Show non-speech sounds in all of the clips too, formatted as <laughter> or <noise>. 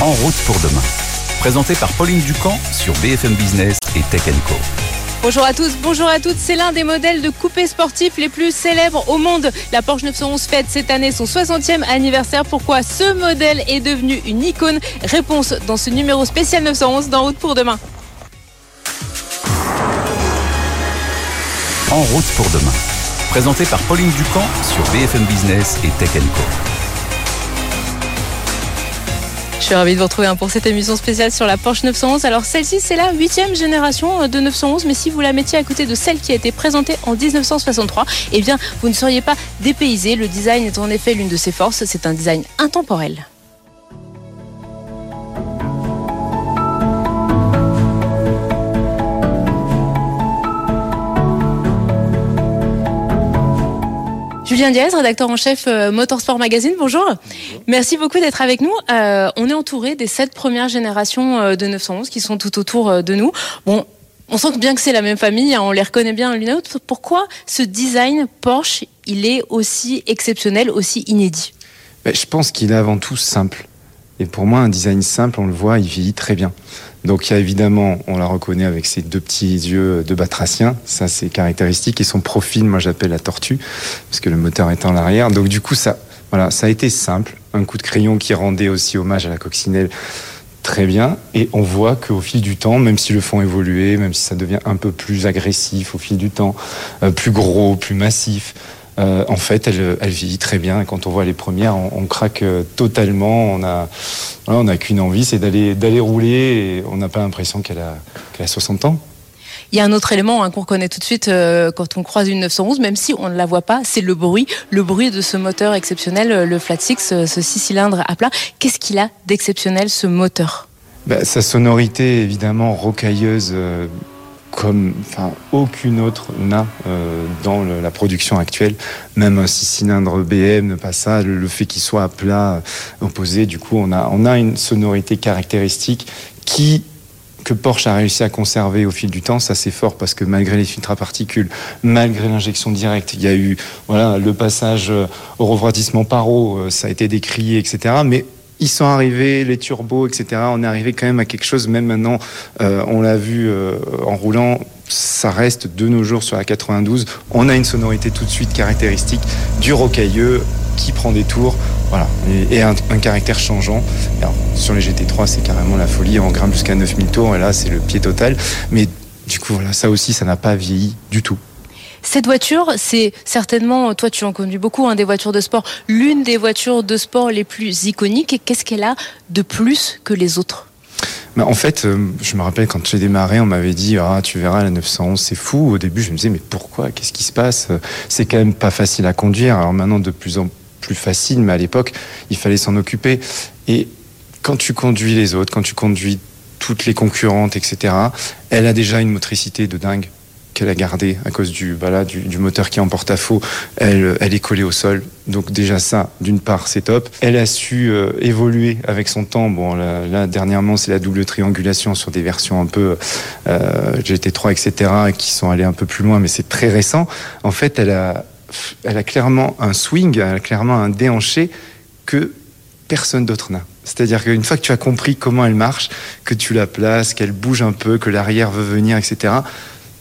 En route pour demain. Présenté par Pauline Ducamp sur BFM Business et Tech Co. Bonjour à tous, bonjour à toutes. C'est l'un des modèles de coupés sportifs les plus célèbres au monde. La Porsche 911 fête cette année son 60e anniversaire. Pourquoi ce modèle est devenu une icône? Réponse dans ce numéro spécial 911 d'En route pour demain. En route pour demain. Présenté par Pauline Ducamp sur BFM Business et Tech Co. Je suis ravie de vous retrouver pour cette émission spéciale sur la Porsche 911. Alors celle-ci, c'est la huitième génération euh, de 911, mais si vous la mettiez à côté de celle qui a été présentée en 1963, eh bien, vous ne seriez pas dépaysé. Le design est en effet l'une de ses forces. C'est un design intemporel. Julien Diaz, rédacteur en chef euh, Motorsport Magazine, bonjour. Merci beaucoup d'être avec nous. Euh, on est entouré des sept premières générations euh, de 911 qui sont tout autour de nous. Bon, on sent bien que c'est la même famille, hein, on les reconnaît bien l'une à l'autre. Pourquoi ce design Porsche, il est aussi exceptionnel, aussi inédit? Je pense qu'il est avant tout simple. Et pour moi, un design simple, on le voit, il vieillit très bien. Donc il y a évidemment, on la reconnaît avec ses deux petits yeux de batracien, ça c'est caractéristique, et son profil, moi j'appelle la tortue, parce que le moteur est en arrière. Donc du coup, ça, voilà, ça a été simple, un coup de crayon qui rendait aussi hommage à la coccinelle très bien, et on voit qu'au fil du temps, même si le fond évoluait, même si ça devient un peu plus agressif au fil du temps, euh, plus gros, plus massif, euh, en fait, elle, elle, vieillit très bien. quand on voit les premières, on, craque euh, totalement. On a, on n'a qu'une envie, c'est d'aller, d'aller rouler. Et on n'a pas l'impression qu'elle a, qu'elle a 60 ans. Il y a un autre élément hein, qu'on reconnaît tout de suite euh, quand on croise une 911, même si on ne la voit pas, c'est le bruit, le bruit de ce moteur exceptionnel, le Flat Six, ce 6 cylindres à plat. Qu'est-ce qu'il a d'exceptionnel ce moteur? Bah, Sa sonorité évidemment rocailleuse comme enfin, aucune autre n'a euh, dans la production actuelle. Même un six cylindres BM pas ça. Le, fait qu'il soit à plat euh, opposé, du coup, on a, on a une sonorité caractéristique qui que Porsche a réussi à conserver au fil du temps, ça c'est fort parce que malgré les filtres à particules, malgré l'injection directe, il y a eu voilà le passage euh, au refroidissement par eau, ça a été décrié, etc. ils sont arrivés, les turbos, etc. On est arrivé quand même à quelque chose, même maintenant, euh, on l'a vu euh, en roulant, ça reste de nos jours sur la 92. On a une sonorité tout de suite caractéristique du rocailleux qui prend des tours, voilà, et, un, caractère changeant. sur les GT3, c'est carrément la folie, on grimpe jusqu'à 9000 tours, et là, c'est le pied total. Mais du coup, voilà, ça aussi, ça n'a pas vieilli du tout. Cette voiture, c'est certainement, toi tu en conduis beaucoup, hein, des voitures de sport, l'une des voitures de sport les plus iconiques. Qu'est-ce qu'elle a de plus que les autres? Bah, en fait, euh, je me rappelle quand j'ai démarré, on m'avait dit ah tu verras la 911 c'est fou. Au début, je me disais mais pourquoi? Qu'est-ce qui se passe? C'est quand même pas facile à conduire. Alors maintenant de plus en plus facile, mais à l'époque il fallait s'en occuper. Et quand tu conduis les autres, quand tu conduis toutes les concurrentes, etc., elle a déjà une motricité de dingue qu'elle a gardé à cause du, voilà, du, moteur qui est en porte-à-faux, elle, elle est collée au sol. Donc déjà ça, d'une part, c'est top. Elle a su euh, évoluer avec son temps. Bon, là, dernièrement, c'est la double triangulation sur des versions un peu euh, GT3, etc., qui sont allées un peu plus loin, mais c'est très récent. En fait, elle a, elle a clairement un swing, elle a clairement un déhanché que personne d'autre n'a. C'est-à-dire qu'une fois que tu as compris comment elle marche, que tu la places, qu'elle bouge un peu, que l'arrière veut venir, etc.,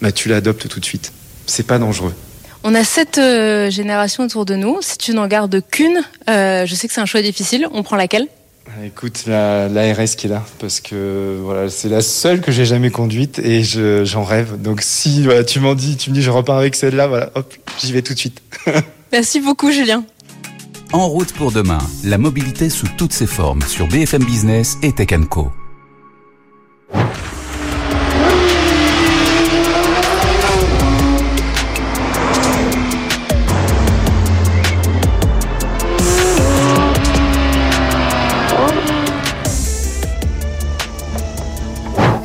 bah, tu l'adoptes tout de suite. C'est pas dangereux. On a sept euh, générations autour de nous. Si tu n'en gardes qu'une, euh, je sais que c'est un choix difficile. On prend laquelle? Ah, Écoute, la, RS qui est là, parce que voilà, c'est la seule que j'ai jamais conduite et j'en rêve. Donc si tu m'en dis, tu me dis, je repars avec celle-là, voilà, hop, j'y vais tout de suite. <laughs> Merci beaucoup, Julien. En route pour demain, la mobilité sous toutes ses formes sur BFM Business et Tech Co.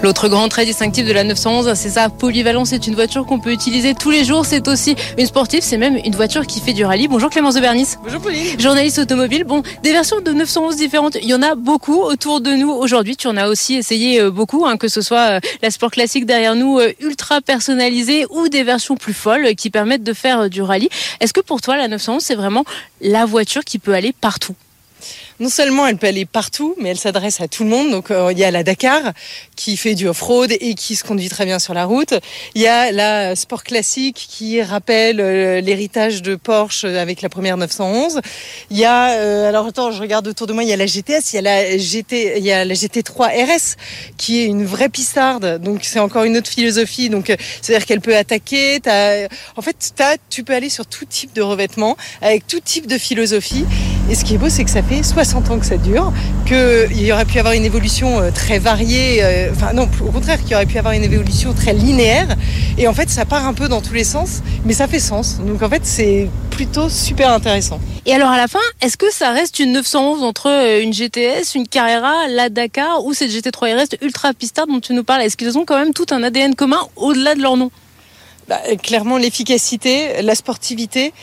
L'autre grand trait distinctif de la 911, c'est sa polyvalence. C'est une voiture qu'on peut utiliser tous les jours. C'est aussi une sportive. C'est même une voiture qui fait du rallye. Bonjour Clémence de Bernis. Bonjour Pauline. Journaliste automobile. Bon, des versions de 911 différentes. Il y en a beaucoup autour de nous aujourd'hui. Tu en as aussi essayé euh, beaucoup, hein, que ce soit euh, la sport classique derrière nous, euh, ultra personnalisée, ou des versions plus folles qui permettent de faire du rallye. Est-ce que pour toi, la 911, c'est vraiment la voiture qui peut aller partout? Non seulement elle peut aller partout, mais elle s'adresse à tout le monde. Donc euh, il y a la Dakar qui fait du off-road et qui se conduit très bien sur la route. Il y a la Sport Classique qui rappelle euh, l'héritage de Porsche avec la première 911. Il y a euh, alors attends, je regarde autour de moi, il y a la GTS, il y a la GT, il y a la GT3 RS qui est une vraie pistarde. Donc c'est encore une autre philosophie. Donc c'est-à-dire qu'elle peut attaquer. En fait, as, tu peux aller sur tout type de revêtement avec tout type de philosophie. Et ce qui est beau, c'est que ça fait 60 ans que ça dure, qu'il y aurait pu avoir une évolution euh, très variée, euh, enfin non, au contraire, qu'il y aurait pu avoir une évolution très linéaire. Et en fait, ça part un peu dans tous les sens, mais ça fait sens. Donc en fait, c'est plutôt super intéressant. Et alors à la fin, est-ce que ça reste une 911 entre euh, une GTS, une Carrera, la Dakar ou cette GT3 RS ultra pistard dont tu nous parles? Est-ce qu'ils ont quand même tout un ADN commun au-delà de leur nom? Bah, clairement, l'efficacité, la sportivité,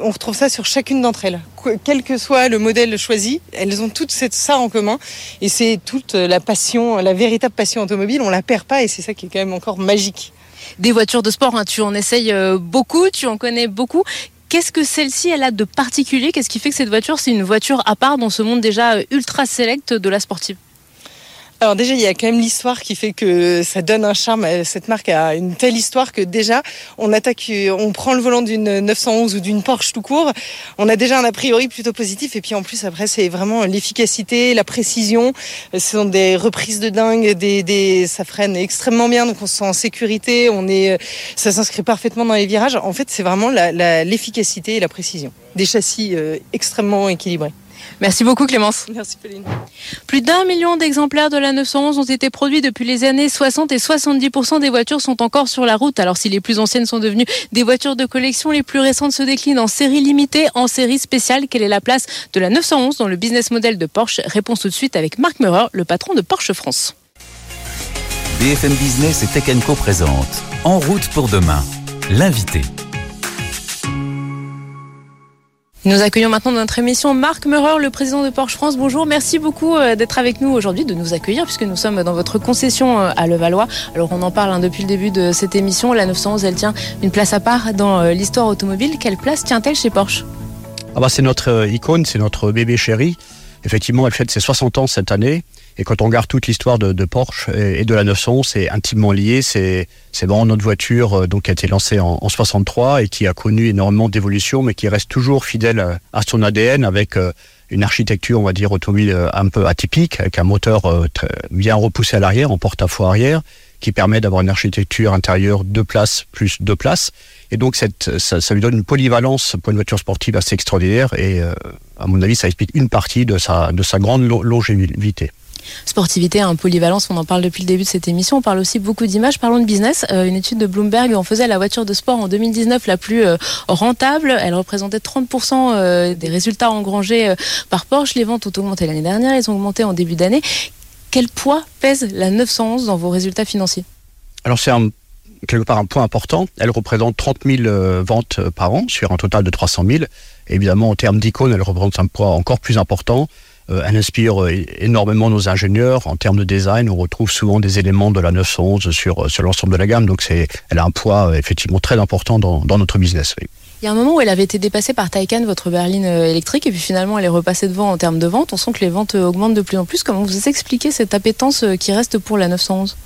on retrouve ça sur chacune d'entre elles. Quel que soit le modèle choisi, elles ont toutes ça en commun. Et c'est toute la passion, la véritable passion automobile. On la perd pas et c'est ça qui est quand même encore magique. Des voitures de sport, hein, tu en essayes euh, beaucoup, tu en connais beaucoup. Qu'est-ce que celle-ci, elle a de particulier? Qu'est-ce qui fait que cette voiture, c'est une voiture à part dans ce monde déjà euh, ultra select de la sportive? Alors déjà, il y a quand même l'histoire qui fait que ça donne un charme. Cette marque a une telle histoire que déjà, on attaque, on prend le volant d'une 911 ou d'une Porsche tout court. On a déjà un a priori plutôt positif. Et puis en plus, après, c'est vraiment l'efficacité, la précision. Ce sont des reprises de dingue, des, des, ça freine extrêmement bien, donc on se sent en sécurité. On est, ça s'inscrit parfaitement dans les virages. En fait, c'est vraiment l'efficacité et la précision. Des châssis euh, extrêmement équilibrés. Merci beaucoup Clémence. Merci Pauline. Plus d'un million d'exemplaires de la 911 ont été produits depuis les années 60 et 70% des voitures sont encore sur la route. Alors si les plus anciennes sont devenues des voitures de collection, les plus récentes se déclinent en série limitée, en série spéciale. Quelle est la place de la 911 dans le business model de Porsche? Réponse tout de suite avec Marc Meurer, le patron de Porsche France. BFM Business et Tech Co présente En route pour demain, l'invité. Nous accueillons maintenant dans notre émission Marc Meurer, le président de Porsche France. Bonjour, merci beaucoup euh, d'être avec nous aujourd'hui, de nous accueillir puisque nous sommes dans votre concession euh, à Levallois. Alors on en parle hein, depuis le début de cette émission. La 911, elle tient une place à part dans euh, l'histoire automobile. Quelle place tient-elle chez Porsche? Ah bah C'est notre icône, c'est notre bébé chéri. Effectivement, elle fête ses 60 ans cette année. Et quand on regarde toute l'histoire de, de, Porsche et, de la 911, c'est intimement lié. C'est vraiment notre voiture euh, donc, qui a été lancée en, en 63 et qui a connu énormément d'évolution, mais qui reste toujours fidèle à, son ADN avec euh, une architecture, on va dire, automobile euh, un peu atypique, avec un moteur bien repoussé à l'arrière, en porte-à-faux arrière, qui permet d'avoir une architecture intérieure deux places plus deux places. Et donc, cette, ça, ça, lui donne une polyvalence pour une voiture sportive assez extraordinaire. Et à mon avis, ça explique une partie de sa, de sa grande longévité sportivité, un polyvalence, on en parle depuis le début de cette émission. On parle aussi beaucoup d'images. Parlons de business. Euh, une étude de Bloomberg en faisait la voiture de sport en 2019 la plus euh, rentable. Elle représentait 30% euh, des résultats engrangés par Porsche. Les ventes ont augmenté l'année dernière, elles ont augmenté en début d'année. Quel poids pèse la 911 dans vos résultats financiers? Alors c'est quelque part un point important. Elle représente 30 000 ventes par an sur un total de 300 000. évidemment, en termes d'icône, elle représente un poids encore plus important. Euh, elle inspire euh, énormément nos ingénieurs. En termes de design, on retrouve souvent des éléments de la 911 sur, euh, sur l'ensemble de la gamme. Donc, c'est, elle a un poids effectivement très important dans, dans notre business. Il y a un moment où elle avait été dépassée par Taycan, votre berline électrique, et puis finalement elle est repassée devant en termes de vente. On sent que les ventes augmentent de plus en plus. Comment vous expliquez cette appétence qui reste pour la 911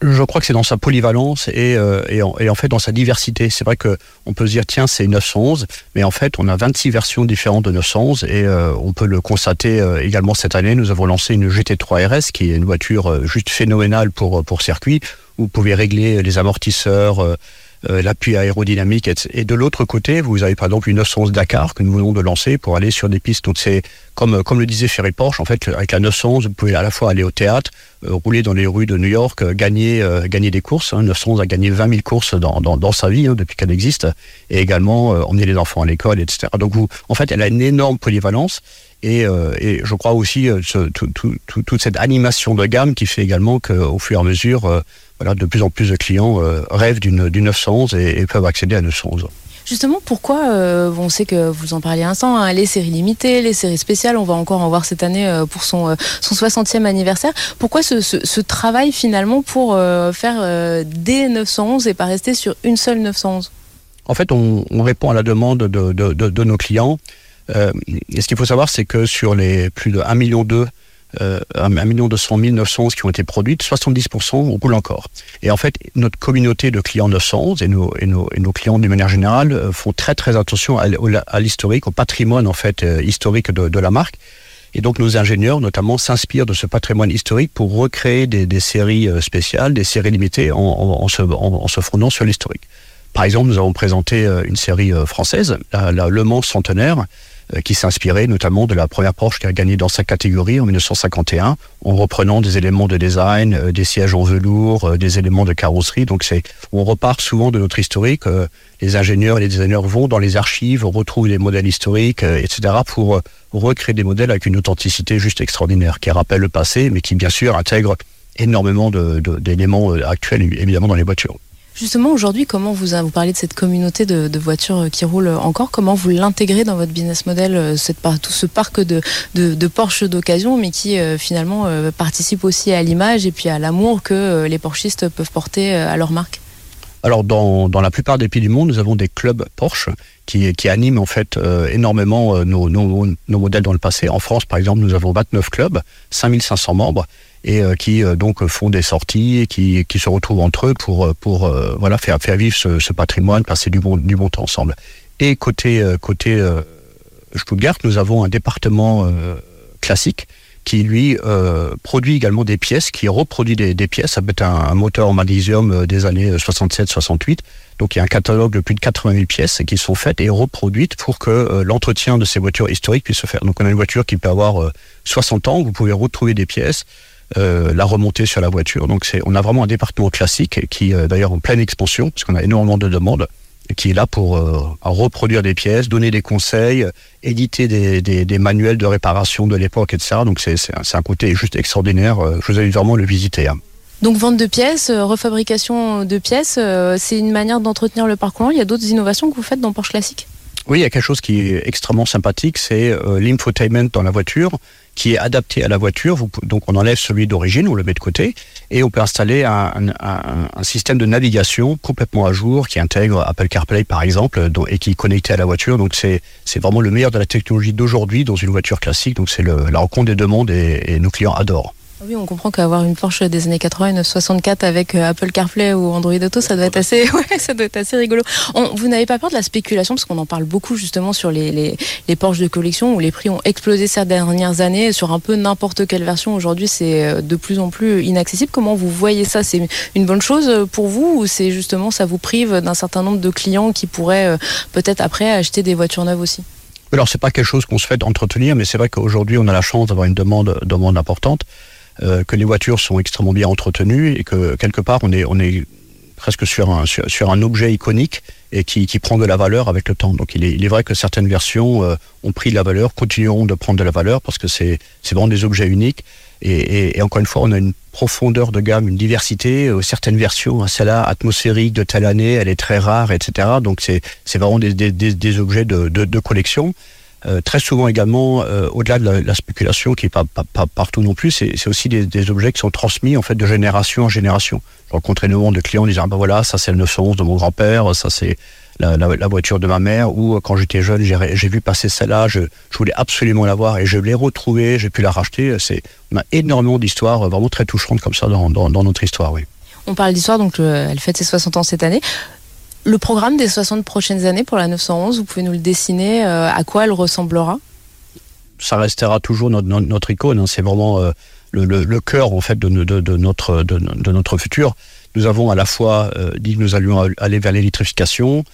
je crois que c'est dans sa polyvalence et, euh, et, en, et, en, fait dans sa diversité. C'est vrai que on peut se dire tiens c'est 911, mais en fait on a 26 versions différentes de 911 et euh, on peut le constater euh, également cette année. Nous avons lancé une GT3 RS qui est une voiture juste phénoménale pour pour circuit. Où vous pouvez régler les amortisseurs euh, l'appui aérodynamique. Et de l'autre côté, vous avez par exemple une 911 Dakar que nous venons de lancer pour aller sur des pistes. Donc c'est comme, comme le disait Ferry Porsche, en fait, avec la 911, vous pouvez à la fois aller au théâtre, euh, rouler dans les rues de New York, euh, gagner, gagner des courses. Hein. 911 a gagné 20 000 courses dans, dans, dans sa vie hein, depuis qu'elle existe, et également emmener les enfants à l'école, etc. Donc vous, en fait, elle a une énorme polyvalence. Et, et, je crois aussi ce, tout, tout, toute cette animation de gamme qui fait également qu'au fur et à mesure, voilà, de plus en plus de clients euh, rêvent d'une 911 et, et, peuvent accéder à 911. Justement, pourquoi euh, On sait que vous en parliez un instant, hein, les séries limitées, les séries spéciales, on va encore en voir cette année euh, pour son, son 60e anniversaire. Pourquoi ce, ce, ce travail finalement pour faire des 911 et pas rester sur une seule 911 En fait, on, on, répond à la demande de, de, de, de nos clients. Et ce qu'il faut savoir, c'est que sur les plus de 1 million euh, 1 million 200 911 qui ont été produites, 70% on roule encore. Et en fait, notre communauté de clients 911 et nos, et nos, clients d'une manière générale euh, font très très attention à, l'historique, au patrimoine en fait euh, historique de, la marque. Et donc nos ingénieurs notamment s'inspirent de ce patrimoine historique pour recréer des, séries euh, spéciales, des séries limitées en, se, fondant sur l'historique. Par exemple, nous avons présenté une série française, la, Le Mans centenaire, euh, qui s'inspirait notamment de la première Porsche qui a gagné dans sa catégorie en 1951, en reprenant des éléments de design, euh, des sièges en velours, euh, des éléments de carrosserie. Donc c'est, on repart souvent de notre historique. Les ingénieurs et les designers vont dans les archives, retrouvent des modèles historiques, etc., pour recréer des modèles avec une authenticité juste extraordinaire, qui rappelle le passé, mais qui bien sûr intègre énormément d'éléments actuels, évidemment, dans les voitures. Justement, aujourd'hui, comment vous, vous parlez de cette communauté de, voitures qui roulent encore. Comment vous l'intégrez dans votre business model, euh, tout ce parc de, Porsche d'occasion, mais qui euh, finalement euh, participe aussi à l'image et puis à l'amour que les Porschistes peuvent porter à leur marque? Alors dans, la plupart des pays du monde, nous avons des clubs Porsche qui, animent en fait euh, énormément euh, nos, nos, nos, modèles dans le passé. En France, par exemple, nous avons 29 clubs, 5500 membres et euh, qui euh, donc font des sorties et qui, qui se retrouvent entre eux pour, pour euh, voilà, faire, faire vivre ce, ce, patrimoine, passer du bon, du bon temps ensemble. Et côté, côté Stuttgart, nous avons un département classique qui lui euh, produit également des pièces, qui reproduit des, des pièces. Ça peut être un, moteur en magnésium des années 67-68. Donc il y a un catalogue de plus de 80 000 pièces qui sont faites et reproduites pour que euh, l'entretien de ces voitures historiques puisse se faire. Donc on a une voiture qui peut avoir euh, 60 ans, vous pouvez retrouver des pièces, euh, la remonter sur la voiture. Donc c'est, on a vraiment un département classique qui euh, d'ailleurs en pleine expansion, parce qu'on a énormément de demandes, qui est là pour euh, reproduire des pièces, donner des conseils, éditer des, des, des manuels de réparation de l'époque, etc. Donc c'est, c'est, un, c'est un côté juste extraordinaire. Je vous invite vraiment à le visiter. Hein. Donc vente de pièces, refabrication de pièces, c'est une manière d'entretenir le parcours. Il y a d'autres innovations que vous faites dans Porsche Classique? Oui, il y a quelque chose qui est extrêmement sympathique, c'est euh, l'infotainment dans la voiture qui est adapté à la voiture. Donc on enlève celui d'origine, on le met de côté, et on peut installer un, système de navigation complètement à jour qui intègre Apple CarPlay par exemple, et qui est connecté à la voiture. Donc c'est vraiment le meilleur de la technologie d'aujourd'hui dans une voiture classique. Donc c'est la rencontre des et, et nos clients adorent. Oui, on comprend qu'avoir une Porsche des années 80, une 64 avec euh, Apple CarPlay ou Android Auto, ça doit être assez, <laughs> ouais, ça doit être assez rigolo. Vous n'avez pas peur de la spéculation? Parce qu'on en parle beaucoup justement sur les, les, les Porsche de collection où les prix ont explosé ces dernières années sur un peu n'importe quelle version. Aujourd'hui, c'est euh, de plus en plus inaccessible. Comment vous voyez ça? C'est une bonne chose pour vous ou c'est justement ça vous prive d'un certain nombre de clients qui pourraient euh, peut-être après acheter des voitures neuves aussi? Alors c'est pas quelque chose qu'on se fait d'entretenir, mais c'est vrai qu'aujourd'hui on a la chance d'avoir une demande, demande importante. Euh, que les voitures sont extrêmement bien entretenues et que quelque part on est, on est presque sur un, sur, un objet iconique et qui, qui, prend de la valeur avec le temps. Donc il est, il est vrai que certaines versions euh, ont pris de la valeur, continueront de prendre de la valeur parce que c'est vraiment des objets uniques. Et, et, encore une fois, on a une profondeur de gamme, une diversité. Euh, certaines versions, hein, celle-là atmosphérique de telle année, elle est très rare, etc. Donc c'est vraiment des, des, des, des objets de, de collection. Euh, très souvent également, euh, au-delà de la, la, spéculation qui est pas, partout non plus, c'est aussi des, objets qui sont transmis en fait de génération en génération. J'ai rencontré énormément de clients disant ah ben voilà ça c'est le 911 de mon grand-père, ça c'est la, voiture de ma mère ou quand j'étais jeune j'ai vu passer celle-là, je, voulais absolument l'avoir et je l'ai retrouvée, j'ai pu la racheter. C'est on a énormément d'histoires vraiment très touchantes comme ça dans, notre histoire, oui. On parle d'histoire, donc euh, elle fête ses 60 ans cette année. Le programme des 60 prochaines années pour la 911, vous pouvez nous le dessiner euh, À quoi elle ressemblera? Ça restera toujours notre, notre, icône. Hein. C'est vraiment euh, le, cœur en fait de, notre, de, notre futur. Nous avons à la fois euh, dit que nous allions aller vers l'électrification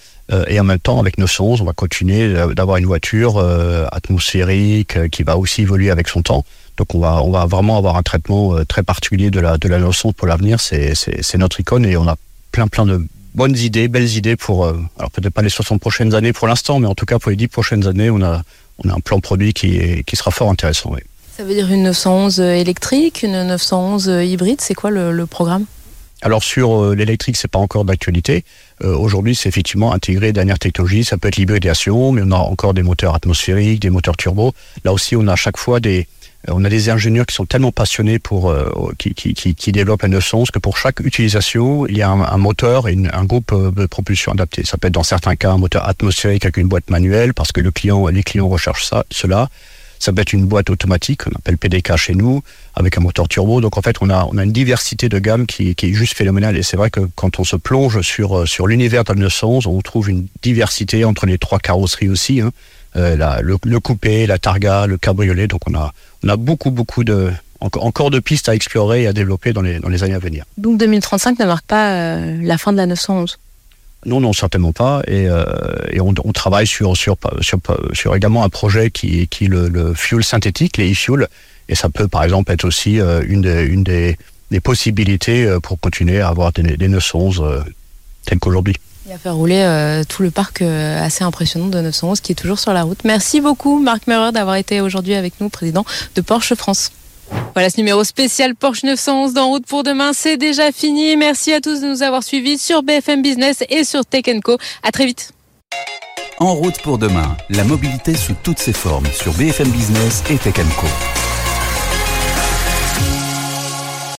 et en même temps avec 911, on va continuer d'avoir une voiture atmosphérique qui va aussi évoluer avec son temps. Donc on va, on va vraiment avoir un traitement très particulier de la, de la 911 pour l'avenir. C'est notre icône et on a plein plein de bonnes idées, belles idées pour, euh, alors peut-être pas les 60 prochaines années pour l'instant, mais en tout cas pour les 10 prochaines années, on a, on a un plan produit qui, est, qui sera fort intéressant. Oui. Ça veut dire une 911 électrique, une 911 hybride, c'est quoi le, le, programme? Alors sur euh, l'électrique, c'est pas encore d'actualité. Euh, Aujourd'hui, c'est effectivement intégrer dernière technologie. Ça peut être l'hybridation, mais on a encore des moteurs atmosphériques, des moteurs turbo. Là aussi, on a à chaque fois des, on a des ingénieurs qui sont tellement passionnés pour qui, qui, qui, qui, développent la 911 que pour chaque utilisation, il y a un, moteur et un groupe de propulsion adapté. Ça peut être dans certains cas un moteur atmosphérique avec une boîte manuelle parce que le client, les clients recherchent ça, cela. Ça peut être une boîte automatique, on appelle PDK chez nous, avec un moteur turbo. Donc en fait, on a, on a une diversité de gamme qui, est juste phénoménale. Et c'est vrai que quand on se plonge sur, euh, sur l'univers de 911, on trouve une diversité entre les trois carrosseries aussi. Hein. Euh, la, le, le, coupé, la targa, le cabriolet. Donc on a, on a beaucoup, beaucoup de, encore de pistes à explorer et à développer dans les, dans les années à venir. Donc 2035 ne marque pas euh, la fin de la 911 non, non, certainement pas. Et, euh, et on, on, travaille sur, sur, sur, sur, également un projet qui, qui est le, le fuel synthétique, les e-fuels. Et ça peut, par exemple, être aussi une, des, une des, des, possibilités pour continuer à avoir des, des 911 euh, telles qu'aujourd'hui. Il a fait rouler euh, tout le parc euh, assez impressionnant de 911 qui est toujours sur la route. Merci beaucoup, Marc Meurer, d'avoir été aujourd'hui avec nous, président de Porsche France. Voilà ce numéro spécial Porsche 911 d'En route pour demain, c'est déjà fini. Merci à tous de nous avoir suivis sur BFM Business et sur Tech Co. À très vite. En route pour demain, la mobilité sous toutes ses formes sur BFM Business et Tech Co.